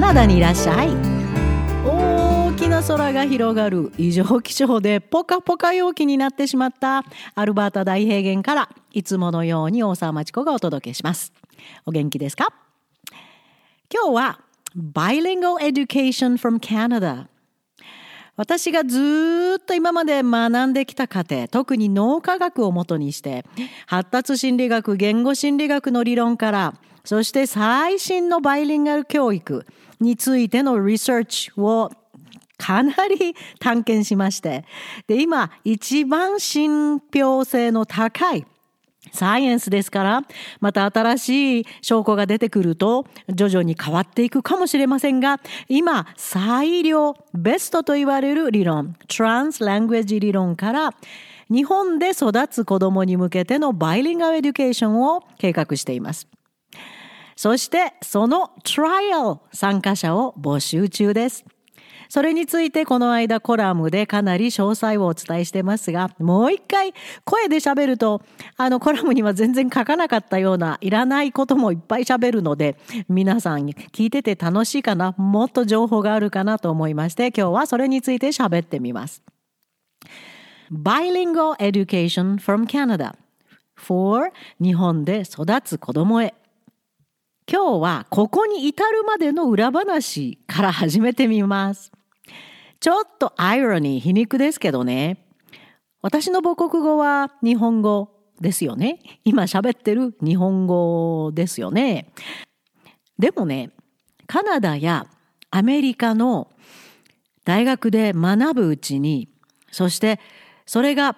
カナダにいらっしゃい。大きな空が広がる異常気象でポカポカ陽気になってしまったアルバータ大平原からいつものように大沢町子がお届けします。お元気ですか？今日は Bilingual Education from Canada 私がずっと今まで学んできた過程特に脳科学をもとにして発達心理学言語心理学の理論からそして最新のバイリンガル教育についてのリサーチをかなり探検しましてで今一番信憑性の高いサイエンスですからまた新しい証拠が出てくると徐々に変わっていくかもしれませんが今最良ベストと言われる理論 translanguaging 理論から日本で育つ子どもに向けての bilingual education を計画しています。そしてそのトライアル参加者を募集中です。それについてこの間コラムでかなり詳細をお伝えしてますが、もう一回声で喋ると、あのコラムには全然書かなかったようないらないこともいっぱい喋るので、皆さん聞いてて楽しいかな、もっと情報があるかなと思いまして、今日はそれについて喋ってみます。Bilingual Education from Canada for 日本で育つ子供へ。今日はここに至るまでの裏話から始めてみます。ちょっとアイロニー皮肉ですけどね。私の母国語は日本語ですよね。今喋ってる日本語ですよね。でもね、カナダやアメリカの大学で学ぶうちに、そしてそれが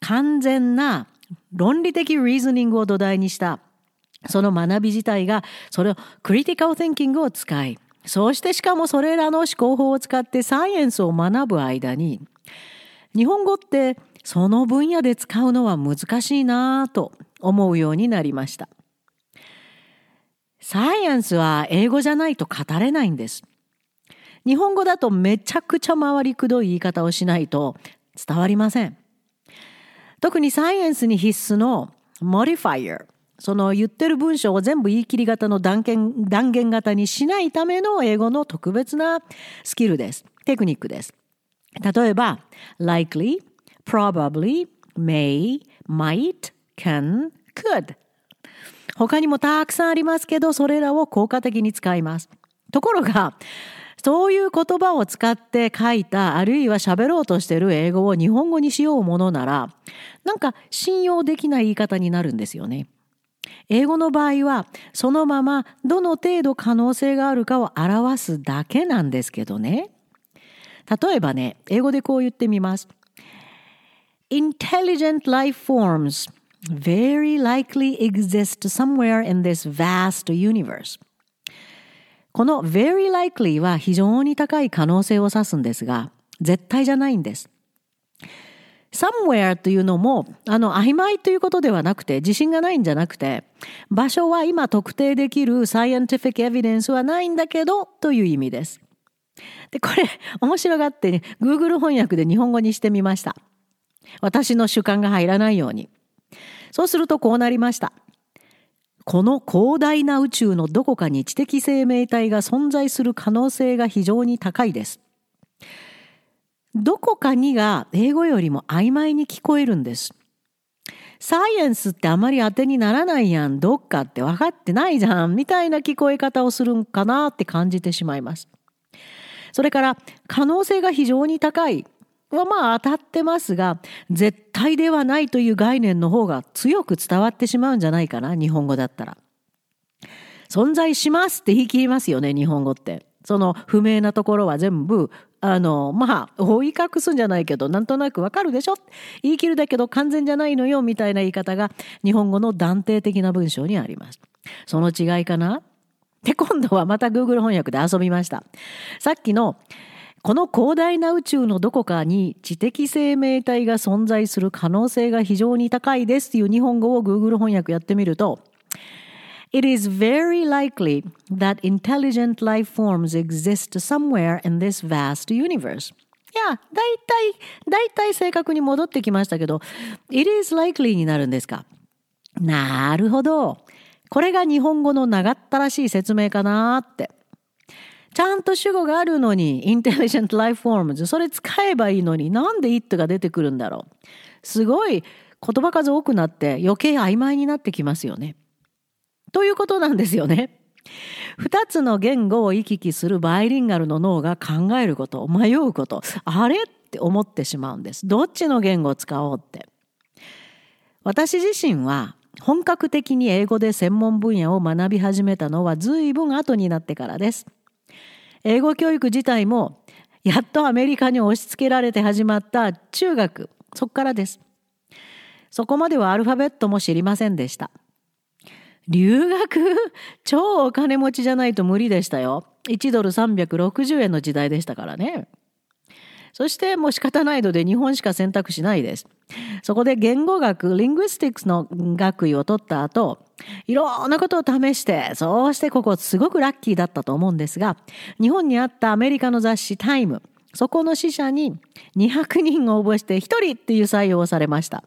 完全な論理的リーズニングを土台にしたその学び自体がそれをクリティカル・テンキングを使いそしてしかもそれらの思考法を使ってサイエンスを学ぶ間に日本語ってその分野で使うのは難しいなぁと思うようになりました。サイエンスは英語じゃないと語れないんです。日本語だとめちゃくちゃ回りくどい言い方をしないと伝わりません。特にサイエンスに必須の modifier その言ってる文章を全部言い切り型の断言断言型にしないための英語の特別なスキルです。テクニックです。例えば、likely, probably, may, might, can, could 他にもたくさんありますけど、それらを効果的に使います。ところが、そういう言葉を使って書いた、あるいは喋ろうとしている英語を日本語にしようものなら、なんか信用できない言い方になるんですよね。英語の場合はそのままどの程度可能性があるかを表すだけなんですけどね。例えばね、英語でこう言ってみます。Intelligent life forms very likely exist somewhere in this vast universe. この very likely は非常に高い可能性を指すんですが、絶対じゃないんです。Somewhere というのも、あの、曖昧ということではなくて、自信がないんじゃなくて、場所は今特定できる scientific evidence はないんだけど、という意味です。で、これ、面白がってね、Google 翻訳で日本語にしてみました。私の主観が入らないように。そうするとこうなりました。この広大な宇宙のどこかに知的生命体が存在する可能性が非常に高いです。どこかにが英語よりも曖昧に聞こえるんです。サイエンスってあまり当てにならないやん、どっかって分かってないじゃん、みたいな聞こえ方をするんかなって感じてしまいます。それから可能性が非常に高いはまあ当たってますが、絶対ではないという概念の方が強く伝わってしまうんじゃないかな、日本語だったら。存在しますって言い切りますよね、日本語って。その不明なところは全部あの、まあ、覆い隠すんじゃないけど、なんとなくわかるでしょ？言い切るだけど完全じゃないのよ、みたいな言い方が日本語の断定的な文章にあります。その違いかな？で、今度はまた Google 翻訳で遊びました。さっきの、この広大な宇宙のどこかに知的生命体が存在する可能性が非常に高いですっていう日本語を Google 翻訳やってみると、It is very likely that intelligent life forms exist somewhere in this vast universe. いや、だいたい、だいたい正確に戻ってきましたけど、it is likely になるんですか？なるほど。これが日本語の長ったらしい説明かなって。ちゃんと主語があるのに、intelligent life forms、それ使えばいいのに、なんで it が出てくるんだろう。すごい言葉数多くなって余計曖昧になってきますよね。ということなんですよね。二つの言語を行き来するバイリンガルの脳が考えること、迷うこと、あれって思ってしまうんです。どっちの言語を使おうって。私自身は本格的に英語で専門分野を学び始めたのは随分後になってからです。英語教育自体もやっとアメリカに押し付けられて始まった中学、そこからです。そこまではアルファベットも知りませんでした。留学？超お金持ちじゃないと無理でしたよ。1ドル360円の時代でしたからね。そしてもう仕方ないので日本しか選択しないです。そこで言語学、リングスティックスの学位を取った後、いろんなことを試して、そうしてここすごくラッキーだったと思うんですが、日本にあったアメリカの雑誌タイム、そこの支社に200人応募して1人っていう採用をされました。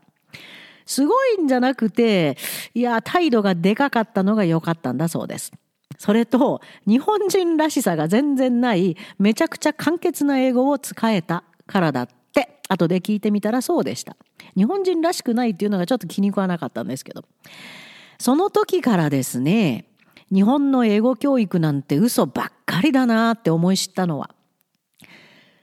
すごいんじゃなくて、いや、態度がでかかったのが良かったんだそうです。それと、日本人らしさが全然ない、めちゃくちゃ簡潔な英語を使えたからだって、後で聞いてみたらそうでした。日本人らしくないっていうのがちょっと気に食わなかったんですけど。その時からですね、日本の英語教育なんて嘘ばっかりだなって思い知ったのは。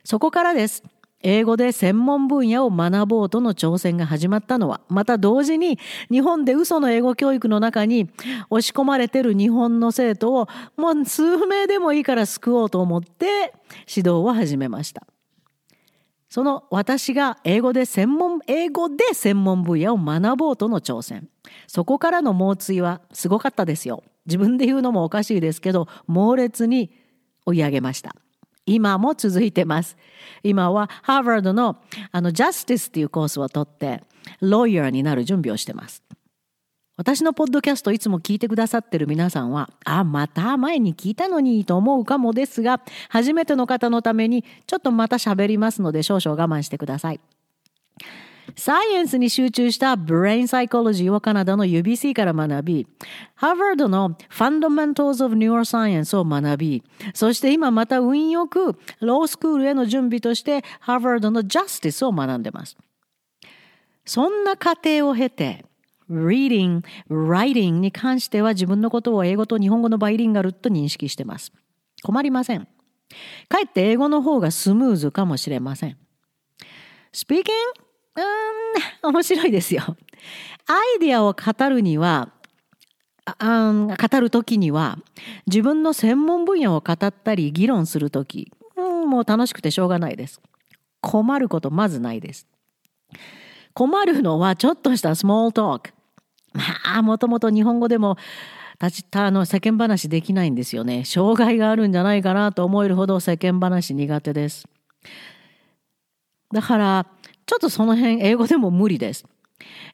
そこからです。英語で専門分野を学ぼうとの挑戦が始まったのは、また同時に日本で嘘の英語教育の中に押し込まれてる日本の生徒をもう数名でもいいから救おうと思って指導を始めました。その私が英語で専門、英語で専門分野を学ぼうとの挑戦。そこからの猛追はすごかったですよ。自分で言うのもおかしいですけど、猛烈に追い上げました。今も続いてます。今はハーバードのあのジャスティスっていうコースを取って、ロイヤーになる準備をしてます。私のポッドキャストいつも聞いてくださってる皆さんは、あ、また前に聞いたのにと思うかもですが、初めての方のためにちょっとまた喋りますので少々我慢してください。サイエンスに集中したブレインサイコロジーをカナダの UBC から学び、ハーバードの Fundamentals of Neuroscience を学び、そして今また運よくロースクールへの準備としてハーバードの Justice を学んでます。そんな過程を経て、reading, writing に関しては自分のことを英語と日本語のバイリンガルと認識してます。困りません。かえって英語の方がスムーズかもしれません。Speaking? うん、面白いですよ。アイディアを語るには、あ語る時には自分の専門分野を語ったり議論する時、うん、もう楽しくてしょうがないです。困ることまずないです。困るのはちょっとしたスモールトーク。まあ、もともと日本語でも立ちたの世間話できないんですよね。障害があるんじゃないかなと思えるほど世間話苦手です。だから、ちょっとその辺英語でも無理です。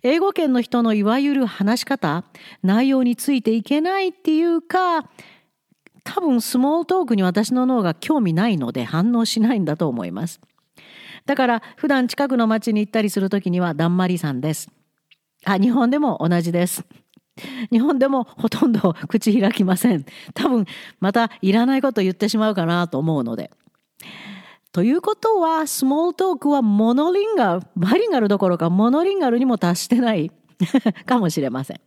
英語圏の人のいわゆる話し方、内容についていけないっていうか、多分スモートークに私の脳が興味ないので反応しないんだと思います。だから普段近くの街に行ったりする時にはだんまりさんです。あ、日本でも同じです。日本でもほとんど口開きません。多分またいらないこと言ってしまうかなと思うので。ということは、 small talk はモノリンガル、バイリンガルどころかモノリンガルにも達してない かもしれません。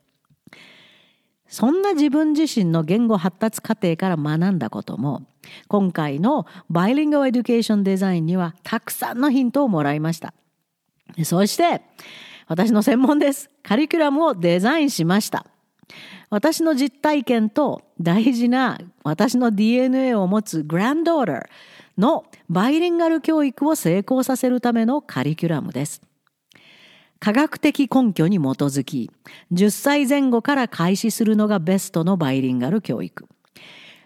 そんな自分自身の言語発達過程から学んだことも、今回の bilingual education design にはたくさんのヒントをもらいました。そして、私の専門です。カリキュラムをデザインしました。私の実体験と大事な私の DNA を持つグランドオーターのバイリンガル教育を成功させるためのカリキュラムです。科学的根拠に基づき、10歳前後から開始するのがベストのバイリンガル教育。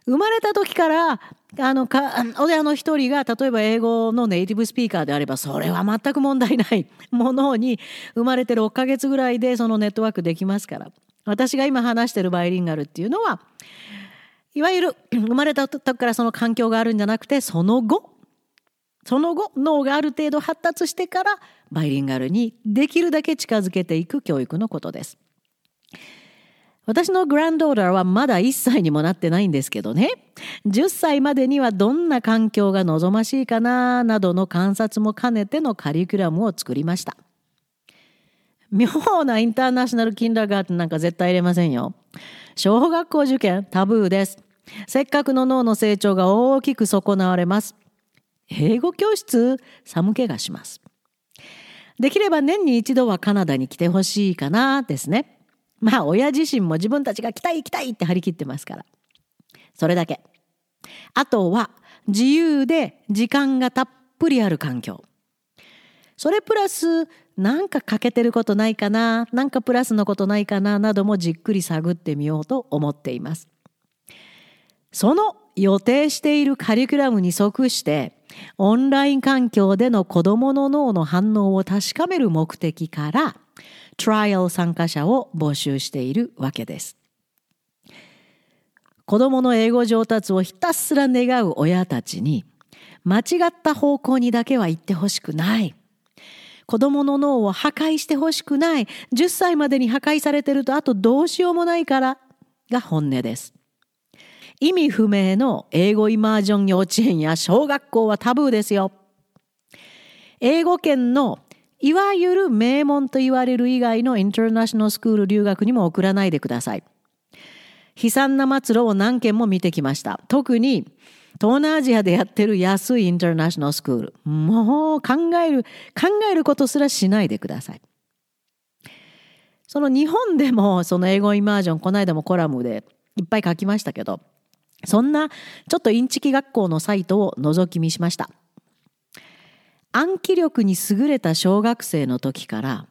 生まれた時から、あの、か、親の一人が、例えば英語のネイティブスピーカーであれば、それは全く問題ない ものに、生まれて6ヶ月ぐらいでそのネットワークできますから。私が今話してるバイリンガルっていうのは、いわゆる 生まれた時からその環境があるんじゃなくて、その後、その後、脳がある程度発達してから、バイリンガルにできるだけ近づけていく教育のことです。私のグランドーダーはまだ1歳にもなってないんですけどね。10歳までにはどんな環境が望ましいかななどの観察も兼ねてのカリキュラムを作りました。妙なインターナショナルキンダーガーテンなんか絶対入れませんよ。小学校受験タブーです。せっかくの脳の成長が大きく損なわれます。英語教室？寒気がします。できれば年に一度はカナダに来てほしいかなですね。まあ親自身も自分たちが来たい来たいって張り切ってますから。それだけ。あとは自由で時間がたっぷりある環境。それプラスなんか欠けてることないかななんかプラスのことないかななどもじっくり探ってみようと思っています。その予定しているカリキュラムに即してオンライン環境での子どもの脳の反応を確かめる目的からトライアル参加者を募集しているわけです。子供の英語上達をひたすら願う親たちに間違った方向にだけは行ってほしくない。子供の脳を破壊してほしくない。10歳までに破壊されてるとあとどうしようもないからが本音です。意味不明の英語イマージョン幼稚園や小学校はタブーですよ。英語圏のいわゆる名門と言われる以外のインターナショナルスクール留学にも送らないでください。悲惨な末路を何件も見てきました。特に東南アジアでやってる安いインターナショナルスクール。もう考える、考えることすらしないでください。その日本でもその英語イマージョン、この間もコラムでいっぱい書きましたけど、そんなちょっとインチキ学校のサイトを覗き見しました。暗記力に優れた小学生の時から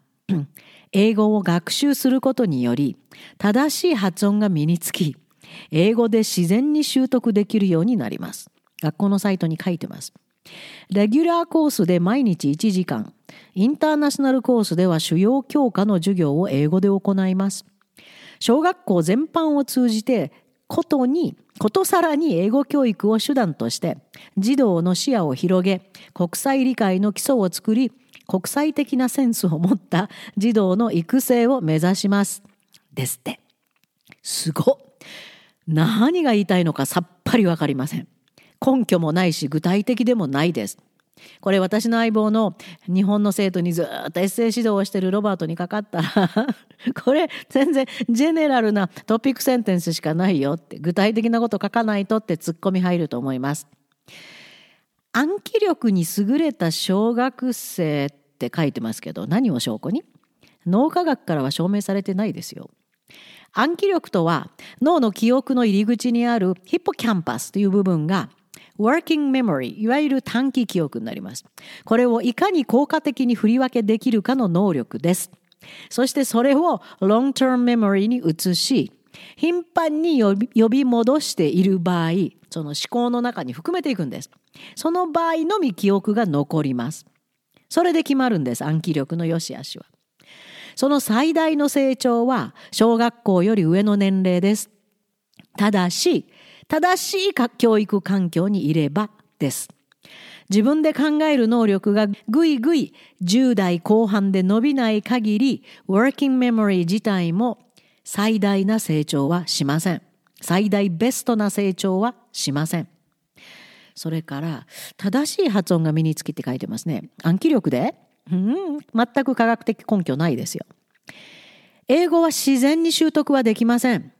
英語を学習することにより正しい発音が身につき英語で自然に習得できるようになります。学校のサイトに書いてます。レギュラーコースで毎日1時間インターナショナルコースでは主要教科の授業を英語で行います。小学校全般を通じてことにことさらに英語教育を手段として児童の視野を広げ国際理解の基礎を作り国際的なセンスを持った児童の育成を目指します。ですって。すご何が言いたいのかさっぱりわかりません。根拠もないし具体的でもないです。これ私の相棒の日本の生徒にずっとエッセイ指導をしてるロバートにかかったら これ全然ジェネラルなトピックセンテンスしかないよって具体的なこと書かないとってツッコミ入ると思います。暗記力に優れた小学生って書いてますけど何を証拠に？脳科学からは証明されてないですよ。暗記力とは脳の記憶の入り口にあるヒッポキャンパスという部分が working memory いわゆる短期記憶になります。これをいかに効果的に振り分けできるかの能力です。そしてそれを long term memory に移し頻繁に呼び戻している場合その思考の中に含めていくんです。その場合のみ記憶が残ります。それで決まるんです暗記力の良し悪しは。その最大の成長は小学校より上の年齢です。ただし正しい教育環境にいればです。自分で考える能力がぐいぐい10代後半で伸びない限り、working memory 自体も最大な成長はしません。最大ベストな成長はしません。それから、正しい発音が身につきって書いてますね。暗記力で？うん、全く科学的根拠ないですよ。英語は自然に習得はできません。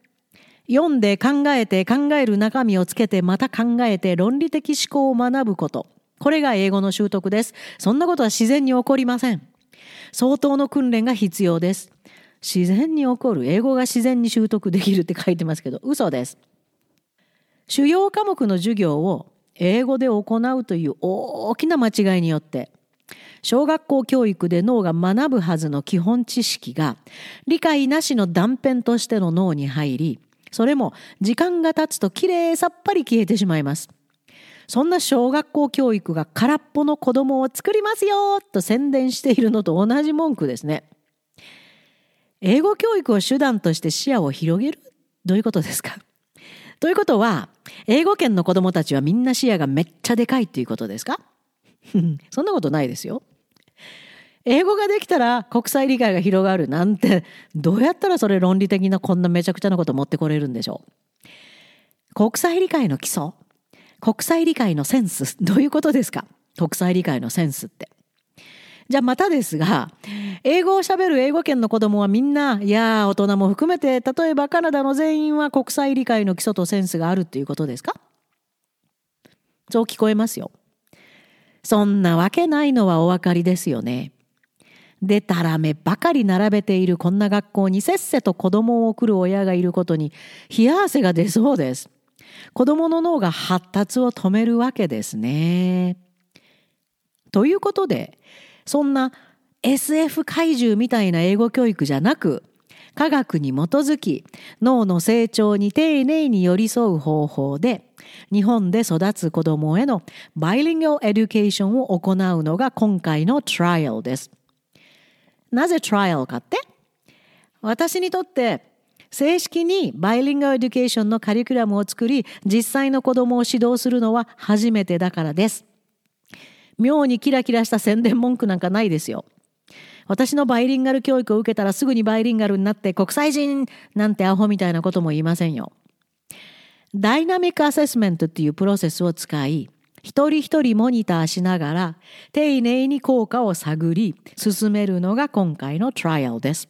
読んで考えて考える中身をつけてまた考えて論理的思考を学ぶこと。これが英語の習得です。そんなことは自然に起こりません。相当の訓練が必要です。自然に起こる。英語が自然に習得できるって書いてますけど、嘘です。主要科目の授業を英語で行うという大きな間違いによって、小学校教育で脳が学ぶはずの基本知識が理解なしの断片としての脳に入り、それも時間が経つときれいさっぱり消えてしまいます。そんな小学校教育が空っぽの子供を作りますよと宣伝しているのと同じ文句ですね。英語教育を手段として視野を広げる？どういうことですか？ということは、英語圏の子供たちはみんな視野がめっちゃでかいっていうことですか？そんなことないですよ。英語ができたら国際理解が広がるなんてどうやったらそれ論理的なこんなめちゃくちゃなこと持ってこれるんでしょう？国際理解の基礎？国際理解のセンス？どういうことですか？国際理解のセンスって。じゃあまたですが、英語をしゃべる英語圏の子供はみんな、いや大人も含めて、例えばカナダの全員は国際理解の基礎とセンスがあるっていうことですか？そう聞こえますよ。そんなわけないのはお分かりですよね。でたらめばかり並べているこんな学校にせっせと子供を送る親がいることに冷や汗が出そうです。子供の脳が発達を止めるわけですね。ということでそんな SF 怪獣みたいな英語教育じゃなく科学に基づき脳の成長に丁寧に寄り添う方法で日本で育つ子どもへの bilingual education を行うのが今回のトライアルです。なぜトライアルかって私にとって正式に bilingual education のカリキュラムを作り実際の子どもを指導するのは初めてだからです。妙にキラキラした宣伝文句なんかないですよ。私のバイリンガル教育を受けたらすぐにバイリンガルになって国際人なんてアホみたいなことも言いませんよ。ダイナミックアセスメントっていうプロセスを使い、一人一人モニターしながら丁寧に効果を探り進めるのが今回のトライアルです。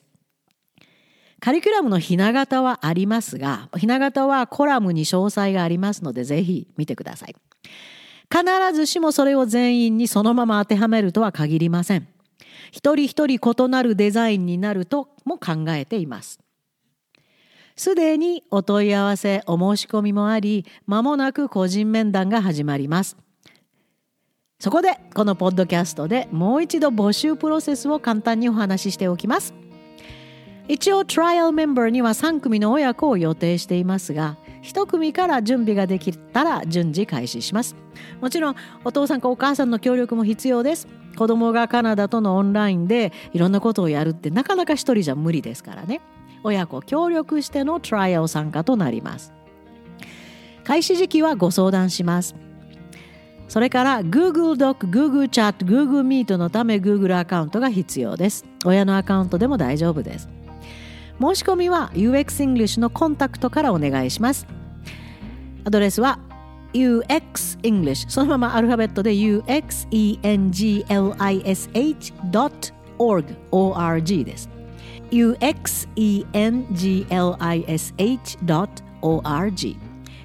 カリキュラムのひな形はありますが、ひな形はコラムに詳細がありますのでぜひ見てください。必ずしもそれを全員にそのまま当てはめるとは限りません。一人一人異なるデザインになるとも考えています。すでにお問い合わせ、お申し込みもあり、まもなく個人面談が始まります。そこで、このポッドキャストでもう一度募集プロセスを簡単にお話ししておきます。一応、トライアルメンバーには3組の親子を予定していますが、1組から準備ができたら順次開始します。もちろんお父さんかお母さんの協力も必要です。子供がカナダとのオンラインでいろんなことをやるってなかなか一人じゃ無理ですからね。親子協力してのトライアル参加となります。開始時期はご相談します。それから Google Doc、Google Chat、Google Meet のため Google アカウントが必要です。親のアカウントでも大丈夫です。申し込みは UX English のコンタクトからお願いします。アドレスは UX English そのままアルファベットで UXENGLISH.org です。UXENGLISH.org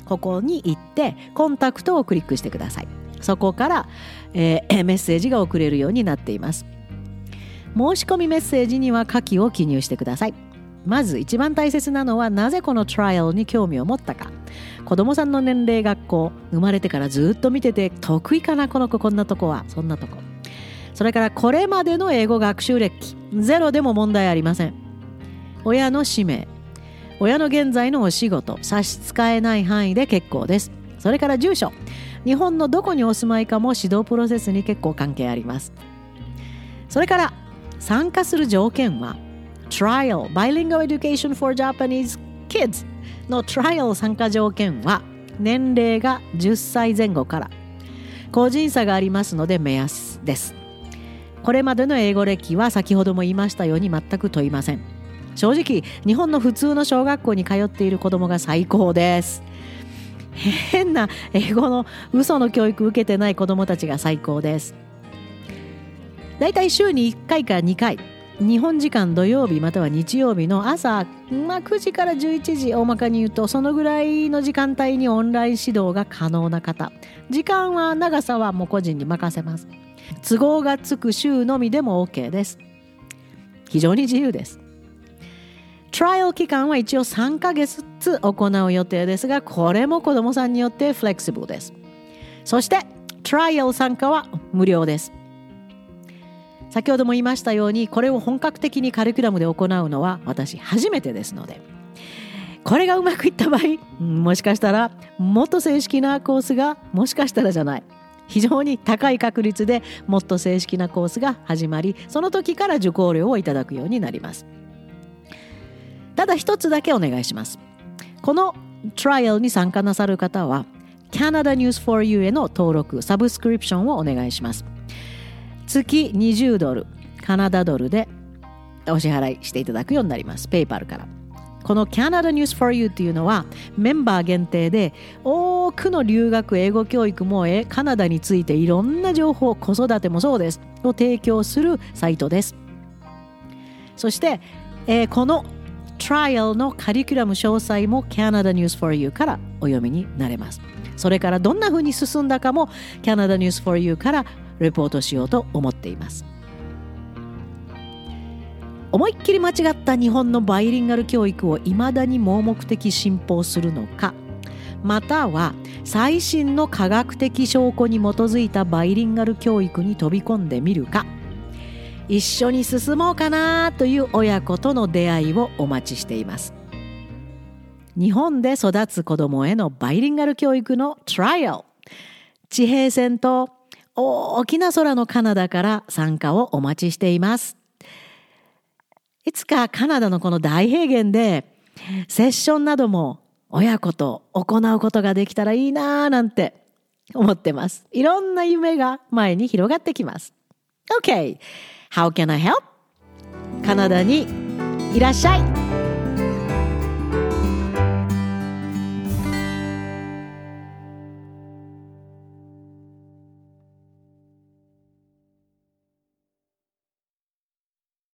ここに行ってコンタクトをクリックしてください。そこから、えー、メッセージが送れるようになっています。申し込みメッセージには下記を記入してください。まず一番大切なのはなぜこのトライアルに興味を持ったか。子供さんの年齢学校生まれてからずっと見てて得意かなこの子こんなとこはそんなとこ。それからこれまでの英語学習歴ゼロでも問題ありません。親の氏名親の現在のお仕事差し支えない範囲で結構です。それから住所日本のどこにお住まいかも指導プロセスに結構関係あります。それから参加する条件は Trial Bilingual Education for Japanese Kids の Trial 参加条件は年齢が10歳前後から個人差がありますので目安です。これまでの英語歴は先ほども言いましたように全く問いません。正直日本の普通の小学校に通っている子供が最高です。変な英語の嘘の教育受けてない子供たちが最高です。だいたい週に1回か2回日本時間土曜日または日曜日の朝、まあ、9時から11時大まかに言うとそのぐらいの時間帯にオンライン指導が可能な方。時間は長さはもう個人に任せます。都合がつく週のみでも OK です。非常に自由です。トライアル期間は一応3ヶ月ずつ行う予定ですがこれも子どもさんによってフレキシブルです。そしてトライアル参加は無料です。先ほども言いましたようにこれを本格的にカリキュラムで行うのは私初めてですのでこれがうまくいった場合もしかしたらもっと正式なコースがもしかしたらじゃない。非常に高い確率でもっと正式なコースが始まりその時から受講料をいただくようになります。ただ一つだけお願いします。このトライアルに参加なさる方は Canada News for You への登録サブスクリプションをお願いします。月20ドルカナダドルでお支払いしていただくようになります。ペイパルから。この Canada News for You っていうのはメンバー限定で多くの留学英語教育もカナダについていろんな情報子育てもそうですを提供するサイトですそして、えー、この Trial のカリキュラム詳細も Canada News for You からお読みになれますそれからどんな風に進んだかも Canada News for You からレポートしようと思っています。思いっきり間違った日本のバイリンガル教育をいまだに盲目的信奉するのかまたは最新の科学的証拠に基づいたバイリンガル教育に飛び込んでみるか一緒に進もうかなという親子との出会いをお待ちしています。日本で育つ子どもへのバイリンガル教育のトライアル。地平線と大きな空のカナダから参加をお待ちしていますいつかカナダのこの大平原でセッションなども親子と行うことができたらいいなぁなんて思ってます。いろんな夢が前に広がってきます。OK! How can I help? カナダにいらっしゃい